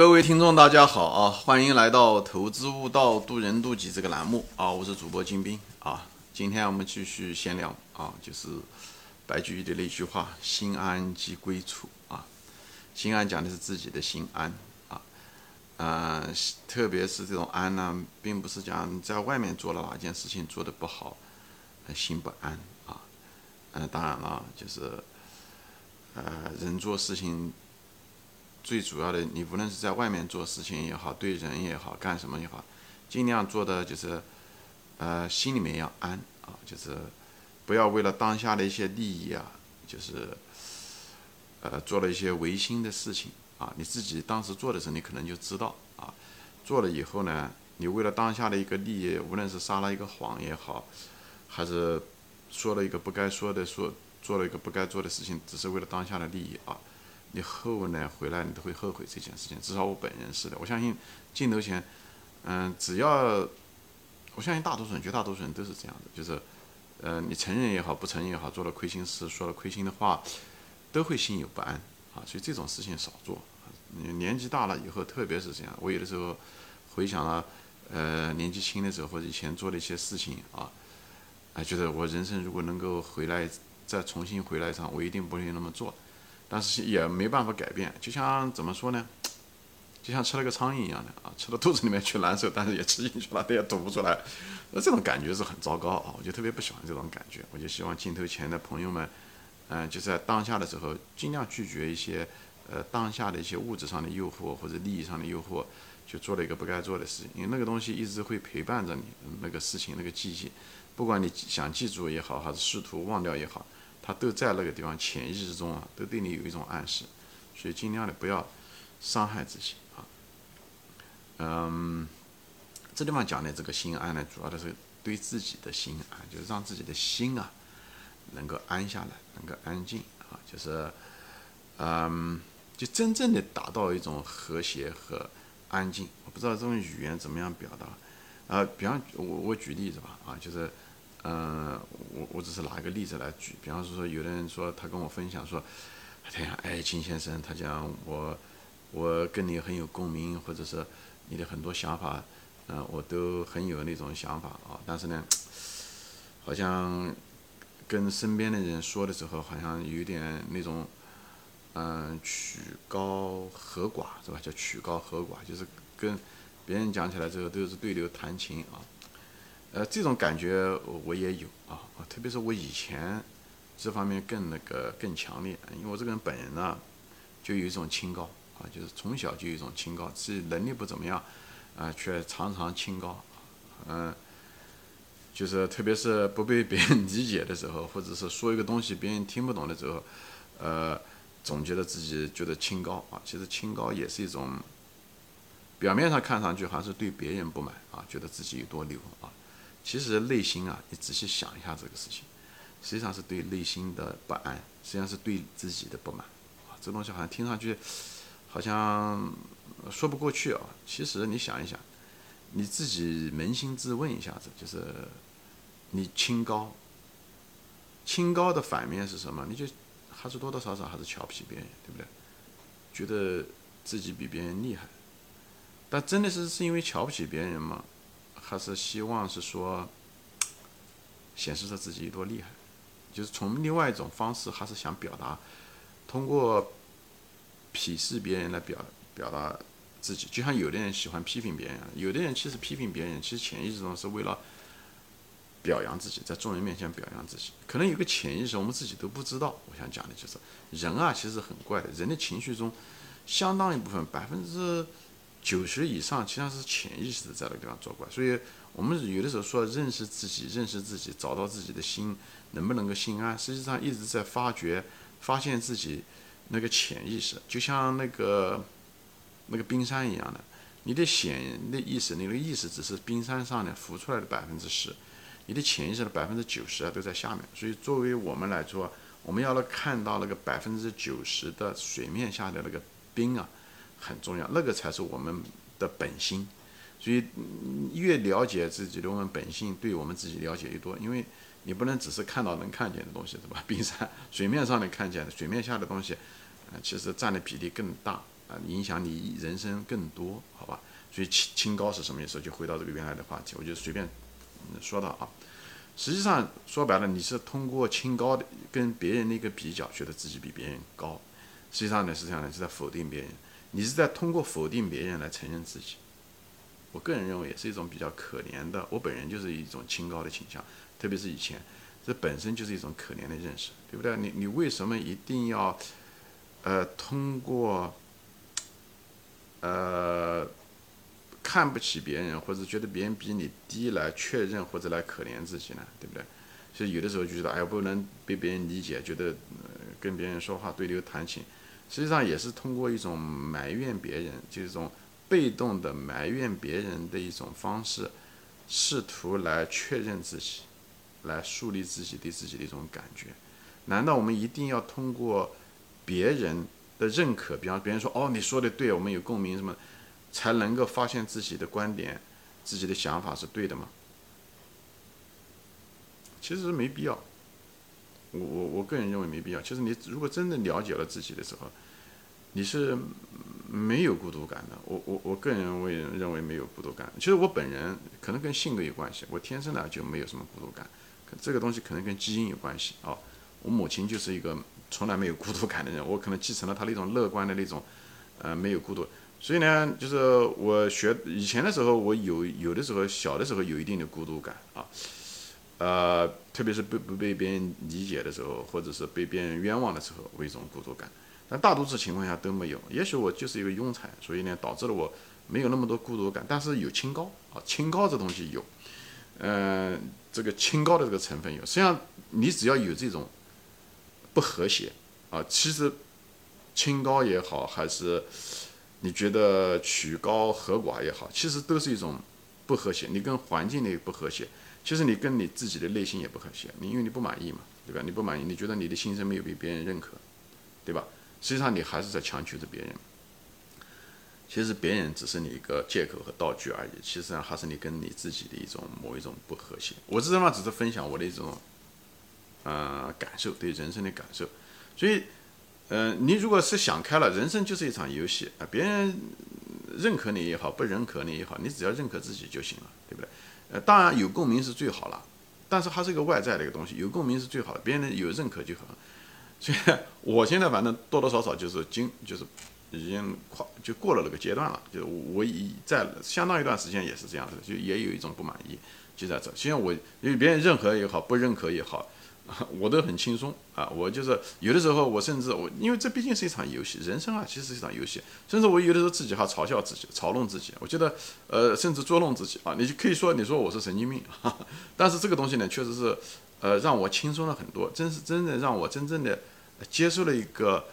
各位听众，大家好啊！欢迎来到《投资悟道，渡人渡己》这个栏目啊！我是主播金兵啊！今天我们继续闲聊啊，就是白居易的那句话：“心安即归处”啊。心安讲的是自己的心安啊，呃，特别是这种安呢，并不是讲在外面做了哪件事情做的不好，心不安啊。嗯，当然了，就是呃，人做事情。最主要的，你无论是在外面做事情也好，对人也好，干什么也好，尽量做的就是，呃，心里面要安啊，就是不要为了当下的一些利益啊，就是，呃，做了一些违心的事情啊。你自己当时做的时候，你可能就知道啊，做了以后呢，你为了当下的一个利益，无论是撒了一个谎也好，还是说了一个不该说的，说做了一个不该做的事情，只是为了当下的利益啊。你后呢回来，你都会后悔这件事情。至少我本人是的，我相信镜头前，嗯，只要我相信大多数人，绝大多数人都是这样的，就是，呃，你承认也好，不承认也好，做了亏心事，说了亏心的话，都会心有不安啊。所以这种事情少做。你年纪大了以后，特别是这样，我有的时候回想了，呃，年纪轻的时候或者以前做的一些事情啊，啊，觉得我人生如果能够回来再重新回来一趟，我一定不会那么做。但是也没办法改变，就像怎么说呢？就像吃了个苍蝇一样的啊，吃到肚子里面去难受，但是也吃进去了，它也吐不出来。那这种感觉是很糟糕啊！我就特别不喜欢这种感觉。我就希望镜头前的朋友们，嗯，就在当下的时候，尽量拒绝一些呃当下的一些物质上的诱惑或者利益上的诱惑，就做了一个不该做的事情。因为那个东西一直会陪伴着你，那个事情那个记忆，不管你想记住也好，还是试图忘掉也好。他都在那个地方，潜意识中啊，都对你有一种暗示，所以尽量的不要伤害自己啊。嗯，这地方讲的这个心安呢，主要的是对自己的心啊，就是让自己的心啊能够安下来，能够安静啊，就是嗯，就真正的达到一种和谐和安静。我不知道这种语言怎么样表达啊？比方我我举例子吧啊，就是。嗯，我我只是拿一个例子来举，比方说，有的人说他跟我分享说，他讲，哎，金先生，他讲我我跟你很有共鸣，或者是你的很多想法，嗯，我都很有那种想法啊，但是呢，好像跟身边的人说的时候，好像有点那种，嗯，曲高和寡是吧？叫曲高和寡，就是跟别人讲起来之后都是对牛弹琴啊。呃，这种感觉我也有啊，特别是我以前这方面更那个更强烈，因为我这个人本人呢，就有一种清高啊，就是从小就有一种清高，自己能力不怎么样啊，却常常清高，嗯，就是特别是不被别人 理解的时候，或者是说一个东西别人听不懂的时候，呃，总觉得自己觉得清高啊，其实清高也是一种，表面上看上去还是对别人不满啊，觉得自己有多牛啊。其实内心啊，你仔细想一下这个事情，实际上是对内心的不安，实际上是对自己的不满啊。这东西好像听上去好像说不过去啊。其实你想一想，你自己扪心自问一下子，就是你清高，清高的反面是什么？你就还是多多少少还是瞧不起别人，对不对？觉得自己比别人厉害，但真的是是因为瞧不起别人吗？还是希望是说，显示着自己有多厉害，就是从另外一种方式，还是想表达，通过鄙视别人来表表达自己。就像有的人喜欢批评别人，有的人其实批评别人，其实潜意识中是为了表扬自己，在众人面前表扬自己。可能有个潜意识，我们自己都不知道。我想讲的就是，人啊，其实很怪的，人的情绪中，相当一部分百分之。九十以上实际上是潜意识的在那个地方作怪，所以我们有的时候说认识自己，认识自己，找到自己的心能不能够心安，实际上一直在发掘、发现自己那个潜意识，就像那个那个冰山一样的，你的潜的意识，你的意识只是冰山上的浮出来的百分之十，你的潜意识的百分之九十啊都在下面，所以作为我们来说，我们要来看到那个百分之九十的水面下的那个冰啊。很重要，那个才是我们的本心。所以越了解自己的我们本性，对我们自己了解越多。因为你不能只是看到能看见的东西，对吧？冰山水面上能看见的，水面下的东西，呃，其实占的比例更大啊，影响你人生更多，好吧？所以清清高是什么意思？就回到这个原来的话题，我就随便说到啊。实际上说白了，你是通过清高的跟别人的一个比较，觉得自己比别人高。实际上呢，实际上呢是在否定别人，你是在通过否定别人来承认自己。我个人认为也是一种比较可怜的。我本人就是一种清高的倾向，特别是以前，这本身就是一种可怜的认识，对不对？你你为什么一定要，呃，通过，呃，看不起别人或者觉得别人比你低来确认或者来可怜自己呢？对不对？所以有的时候就觉得，哎呀，不能被别人理解，觉得跟别人说话对牛弹琴，实际上也是通过一种埋怨别人，就是一种。被动的埋怨别人的一种方式，试图来确认自己，来树立自己对自己的一种感觉。难道我们一定要通过别人的认可，比方别人说哦你说的对，我们有共鸣什么，才能够发现自己的观点、自己的想法是对的吗？其实没必要。我我我个人认为没必要。其实你如果真的了解了自己的时候，你是。没有孤独感的，我我我个人为认为没有孤独感。其实我本人可能跟性格有关系，我天生呢就没有什么孤独感，这个东西可能跟基因有关系啊。我母亲就是一个从来没有孤独感的人，我可能继承了她那种乐观的那种，呃，没有孤独。所以呢，就是我学以前的时候，我有有的时候小的时候有一定的孤独感啊，呃，特别是被不被别人理解的时候，或者是被别人冤枉的时候，我一种孤独感。但大多数情况下都没有，也许我就是一个庸才，所以呢，导致了我没有那么多孤独感。但是有清高啊，清高这东西有，嗯，这个清高的这个成分有。实际上，你只要有这种不和谐啊，其实清高也好，还是你觉得曲高和寡也好，其实都是一种不和谐。你跟环境的不和谐，其实你跟你自己的内心也不和谐。你因为你不满意嘛，对吧？你不满意，你觉得你的心声没有被别人认可，对吧？实际上你还是在强求着别人，其实别人只是你一个借口和道具而已。其实上还是你跟你自己的一种某一种不和谐。我这地方只是分享我的一种，呃，感受，对人生的感受。所以，嗯，你如果是想开了，人生就是一场游戏啊。别人认可你也好，不认可你也好，你只要认可自己就行了，对不对？呃，当然有共鸣是最好了，但是它是一个外在的一个东西，有共鸣是最好的，别人有认可就好。所以，我现在反正多多少少就是经，就是已经跨就过了那个阶段了。就我已在相当一段时间也是这样子，就也有一种不满意，就在这。虽然我因为别人认可也好，不认可也好，我都很轻松啊。我就是有的时候，我甚至我因为这毕竟是一场游戏，人生啊其实是一场游戏。甚至我有的时候自己还嘲笑自己，嘲弄自己。我觉得呃，甚至捉弄自己啊。你就可以说你说我是神经病，但是这个东西呢，确实是呃让我轻松了很多，真是真的让我真正的。接受了一个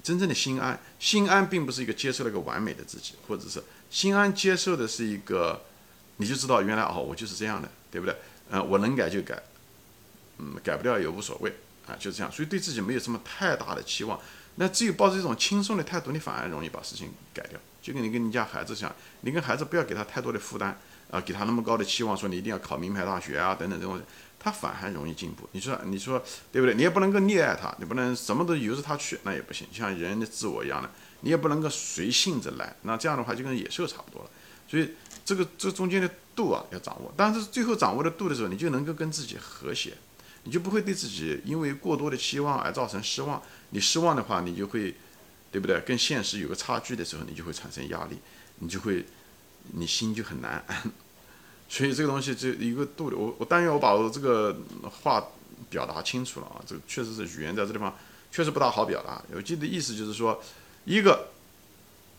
真正的心安，心安并不是一个接受了一个完美的自己，或者是心安接受的是一个，你就知道原来哦，我就是这样的，对不对？嗯，我能改就改，嗯，改不掉也无所谓啊，就这样。所以对自己没有什么太大的期望，那只有抱着一种轻松的态度，你反而容易把事情改掉。就跟你跟你家孩子讲，你跟孩子不要给他太多的负担啊，给他那么高的期望，说你一定要考名牌大学啊，等等这种。他反而容易进步，你说你说对不对？你也不能够溺爱他，你不能什么都由着他去，那也不行。像人的自我一样的，你也不能够随性子来，那这样的话就跟野兽差不多了。所以这个这中间的度啊要掌握，但是最后掌握的度的时候，你就能够跟自己和谐，你就不会对自己因为过多的期望而造成失望。你失望的话，你就会对不对？跟现实有个差距的时候，你就会产生压力，你就会你心就很难安。所以这个东西就一个度，我我但愿我把我这个话表达清楚了啊，这个确实是语言在这地方确实不大好表达。我记得意思就是说，一个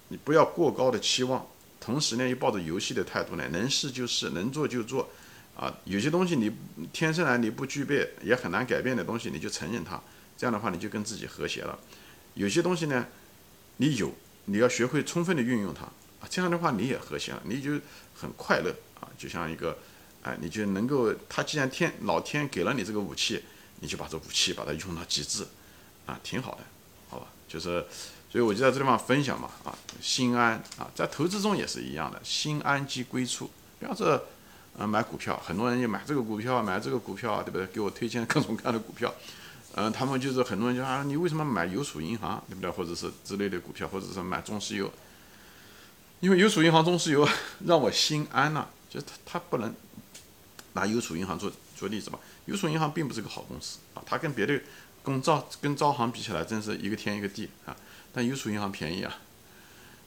你不要过高的期望，同时呢又抱着游戏的态度呢，能试就试，能做就做，啊，有些东西你天生来你不具备也很难改变的东西，你就承认它，这样的话你就跟自己和谐了。有些东西呢，你有你要学会充分的运用它啊，这样的话你也和谐了，你就很快乐。啊，就像一个，哎，你就能够，他既然天老天给了你这个武器，你就把这武器把它用到极致，啊，挺好的，好吧？就是，所以我就在这地方分享嘛，啊，心安啊，在投资中也是一样的，心安即归处。比方说，呃，买股票，很多人就买这个股票，买这个股票，对不对？给我推荐各种各样的股票，嗯，他们就是很多人就啊，你为什么买邮储银行，对不对？或者是之类的股票，或者是买中石油？因为邮储银行、中石油让我心安呐，就他他不能拿邮储银行做做例子吧？邮储银行并不是个好公司啊，它跟别的跟招跟招行比起来，真是一个天一个地啊。但邮储银行便宜啊，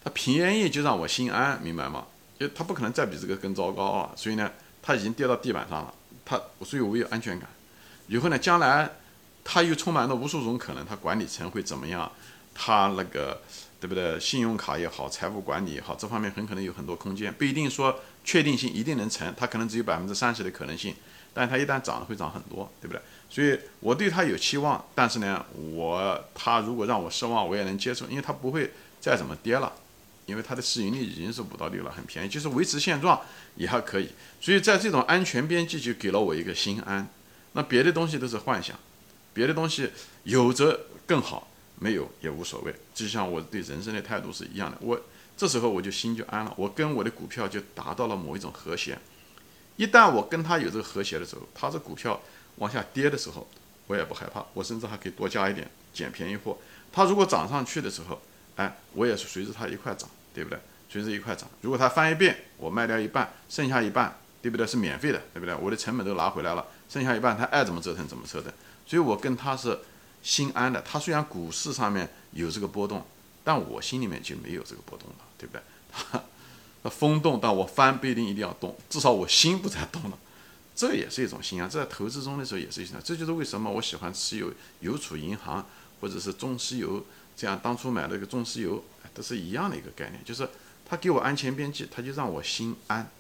它便宜就让我心安，明白吗？就它不可能再比这个更糟糕啊，所以呢，它已经跌到地板上了，它所以我有安全感。以后呢，将来它又充满了无数种可能，它管理层会怎么样？它那个对不对？信用卡也好，财务管理也好，这方面很可能有很多空间，不一定说确定性一定能成，它可能只有百分之三十的可能性，但它一旦涨了会涨很多，对不对？所以我对它有期望，但是呢，我它如果让我失望，我也能接受，因为它不会再怎么跌了。因为它的市盈率已经是五到六了，很便宜，就是维持现状也还可以。所以在这种安全边际，就给了我一个心安。那别的东西都是幻想，别的东西有着更好，没有也无所谓。就像我对人生的态度是一样的，我这时候我就心就安了，我跟我的股票就达到了某一种和谐。一旦我跟它有这个和谐的时候，它这股票往下跌的时候，我也不害怕，我甚至还可以多加一点，捡便宜货。它如果涨上去的时候，哎，我也是随着它一块涨，对不对？随着一块涨。如果它翻一遍，我卖掉一半，剩下一半，对不对？是免费的，对不对？我的成本都拿回来了，剩下一半，它爱怎么折腾怎么折腾。所以我跟它是心安的。它虽然股市上面有这个波动，但我心里面就没有这个波动了，对不对？它风动，但我翻不一定一定要动，至少我心不再动了。这也是一种心安。在投资中的时候也是一样。这就是为什么我喜欢持有邮储银行或者是中石油。这样当初买那个中石油，都是一样的一个概念，就是它给我安全边际，它就让我心安，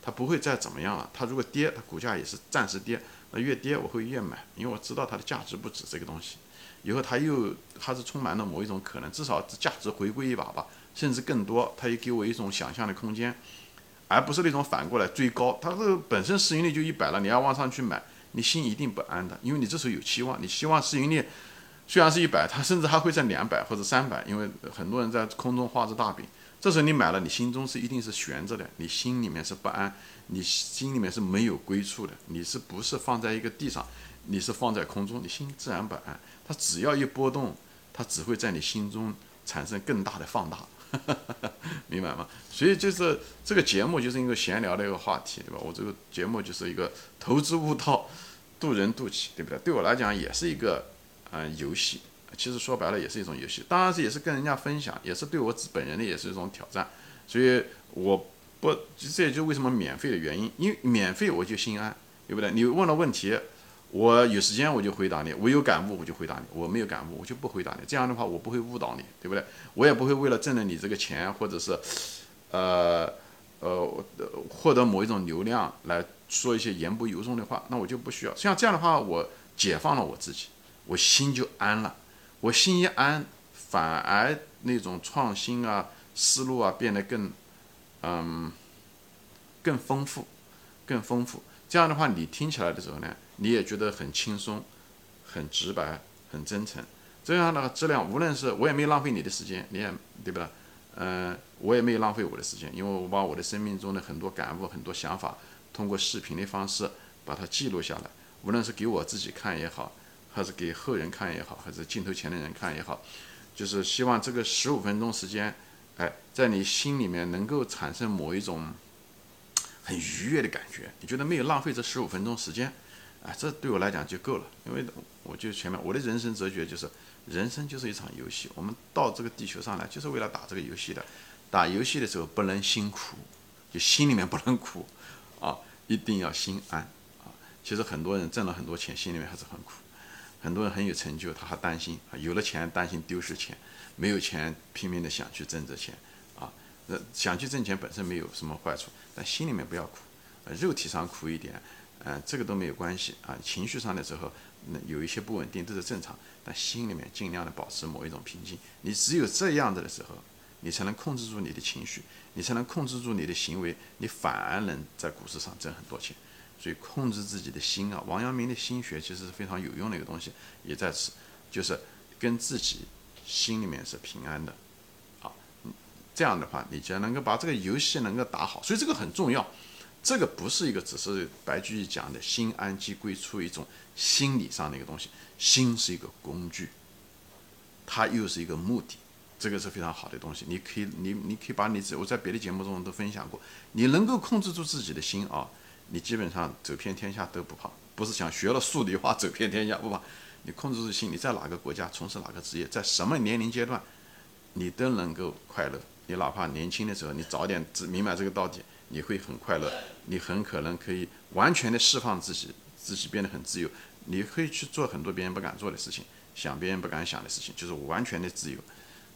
它不会再怎么样了。它如果跌，它股价也是暂时跌，那越跌我会越买，因为我知道它的价值不止这个东西。以后它又它是充满了某一种可能，至少价值回归一把吧，甚至更多，它也给我一种想象的空间，而不是那种反过来追高。它这个本身市盈率就一百了，你要往上去买，你心一定不安的，因为你这时候有期望，你希望市盈率。虽然是一百，它甚至还会在两百或者三百，因为很多人在空中画着大饼。这时候你买了，你心中是一定是悬着的，你心里面是不安，你心里面是没有归处的，你是不是放在一个地上，你是放在空中，你心自然不安。它只要一波动，它只会在你心中产生更大的放大，明白吗？所以就是这个节目就是一个闲聊的一个话题，对吧？我这个节目就是一个投资悟道，渡人渡己，对不对？对我来讲也是一个。嗯，游戏其实说白了也是一种游戏，当然是也是跟人家分享，也是对我本人的也是一种挑战。所以我不，这也就为什么免费的原因，因为免费我就心安，对不对？你问了问题，我有时间我就回答你，我有感悟我就回答你，我没有感悟我就不回答你。这样的话我不会误导你，对不对？我也不会为了挣了你这个钱，或者是呃呃获得某一种流量来说一些言不由衷的话，那我就不需要。像这样的话，我解放了我自己。我心就安了，我心一安，反而那种创新啊、思路啊变得更，嗯，更丰富，更丰富。这样的话，你听起来的时候呢，你也觉得很轻松、很直白、很真诚。这样的质量，无论是我也没浪费你的时间，你也对吧？嗯，我也没有浪费我的时间，因为我把我的生命中的很多感悟、很多想法，通过视频的方式把它记录下来，无论是给我自己看也好。还是给后人看也好，还是镜头前的人看也好，就是希望这个十五分钟时间，哎，在你心里面能够产生某一种很愉悦的感觉。你觉得没有浪费这十五分钟时间，啊，这对我来讲就够了。因为我就前面我的人生哲学就是，人生就是一场游戏，我们到这个地球上来就是为了打这个游戏的。打游戏的时候不能辛苦，就心里面不能苦，啊，一定要心安啊。其实很多人挣了很多钱，心里面还是很苦。很多人很有成就，他还担心啊，有了钱担心丢失钱，没有钱拼命的想去挣这钱，啊，那想去挣钱本身没有什么坏处，但心里面不要苦，肉体上苦一点，嗯，这个都没有关系啊，情绪上的时候，那有一些不稳定都是正常，但心里面尽量的保持某一种平静，你只有这样子的时候，你才能控制住你的情绪，你才能控制住你的行为，你反而能在股市上挣很多钱。所以控制自己的心啊，王阳明的心学其实是非常有用的一个东西，也在此，就是跟自己心里面是平安的，啊，这样的话，你就能够把这个游戏能够打好，所以这个很重要。这个不是一个只是白居易讲的心安即归处一种心理上的一个东西，心是一个工具，它又是一个目的，这个是非常好的东西。你可以，你你可以把你我在别的节目中都分享过，你能够控制住自己的心啊，你基本上走遍天下都不怕。不是想学了数理化走遍天下不怕，你控制住心，你在哪个国家从事哪个职业，在什么年龄阶段，你都能够快乐。你哪怕年轻的时候，你早点明白这个道理，你会很快乐。你很可能可以完全的释放自己，自己变得很自由。你可以去做很多别人不敢做的事情，想别人不敢想的事情，就是完全的自由。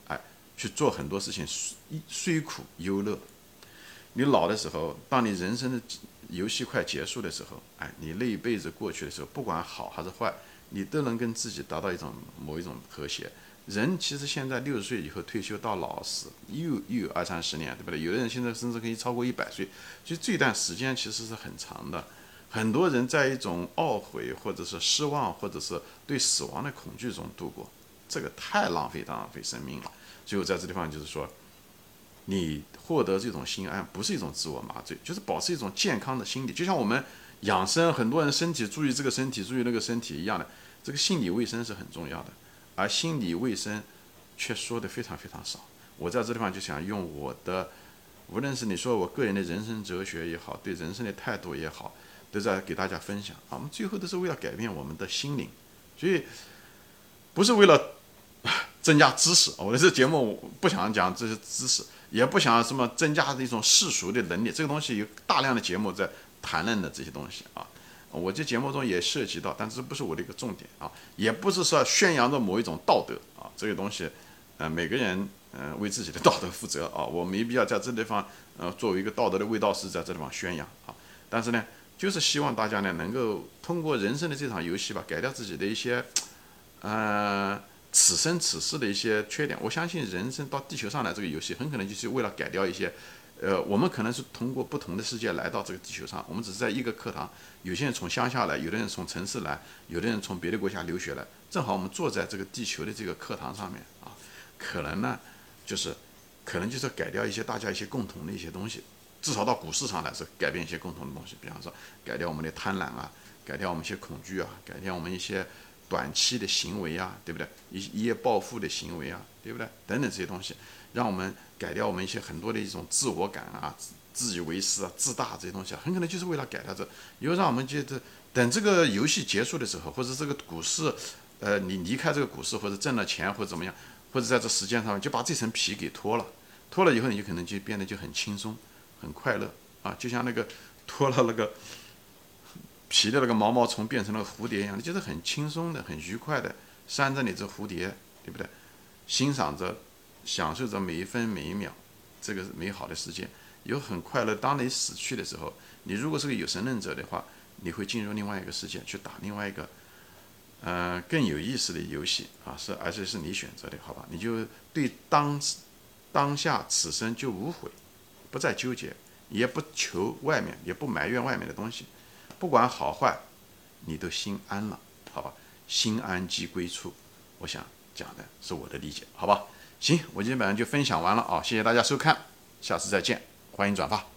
哎，去做很多事情，虽虽苦犹乐。你老的时候，当你人生的游戏快结束的时候，哎，你那一辈子过去的时候，不管好还是坏，你都能跟自己达到一种某一种和谐。人其实现在六十岁以后退休到老死，又又有二三十年，对不对？有的人现在甚至可以超过一百岁，所以这段时间其实是很长的。很多人在一种懊悔，或者是失望，或者是对死亡的恐惧中度过，这个太浪费、浪费生命了。所以我在这地方就是说，你获得这种心安，不是一种自我麻醉，就是保持一种健康的心理。就像我们养生，很多人身体注意这个身体，注意那个身体一样的，这个心理卫生是很重要的。而心理卫生却说的非常非常少。我在这地方就想用我的，无论是你说我个人的人生哲学也好，对人生的态度也好，都在给大家分享。啊，我们最后都是为了改变我们的心灵，所以不是为了增加知识。我的这节目不想讲这些知识，也不想什么增加一种世俗的能力。这个东西有大量的节目在谈论的这些东西啊。我这节目中也涉及到，但这不是我的一个重点啊，也不是说宣扬着某一种道德啊，这个东西，呃，每个人嗯为自己的道德负责啊，我没必要在这地方呃作为一个道德的卫道士在这地方宣扬啊，但是呢，就是希望大家呢能够通过人生的这场游戏吧，改掉自己的一些，呃，此生此世的一些缺点。我相信人生到地球上来这个游戏，很可能就是为了改掉一些。呃，我们可能是通过不同的世界来到这个地球上，我们只是在一个课堂。有些人从乡下来，有的人从城市来，有的人从别的国家留学来，正好我们坐在这个地球的这个课堂上面啊，可能呢，就是，可能就是改掉一些大家一些共同的一些东西，至少到股市上来是改变一些共同的东西，比方说改掉我们的贪婪啊，改掉我们一些恐惧啊，改掉我们一些短期的行为啊，对不对？一一夜暴富的行为啊，对不对？等等这些东西。让我们改掉我们一些很多的一种自我感啊、自以为是啊、自大这些东西啊，很可能就是为了改掉这，以后让我们觉得等这个游戏结束的时候，或者这个股市，呃，你离开这个股市或者挣了钱或者怎么样，或者在这时间上就把这层皮给脱了，脱了以后你就可能就变得就很轻松、很快乐啊，就像那个 脱了那个皮的那个毛毛虫变成了蝴蝶一样，就是很轻松的、很愉快的扇着你这蝴蝶，对不对？欣赏着。享受着每一分每一秒，这个美好的时间，有很快乐。当你死去的时候，你如果是个有神论者的话，你会进入另外一个世界去打另外一个，呃，更有意思的游戏啊，是而且是你选择的，好吧？你就对当当下此生就无悔，不再纠结，也不求外面，也不埋怨外面的东西，不管好坏，你都心安了，好吧？心安即归处，我想讲的是我的理解，好吧？行，我今天本上就分享完了啊，谢谢大家收看，下次再见，欢迎转发。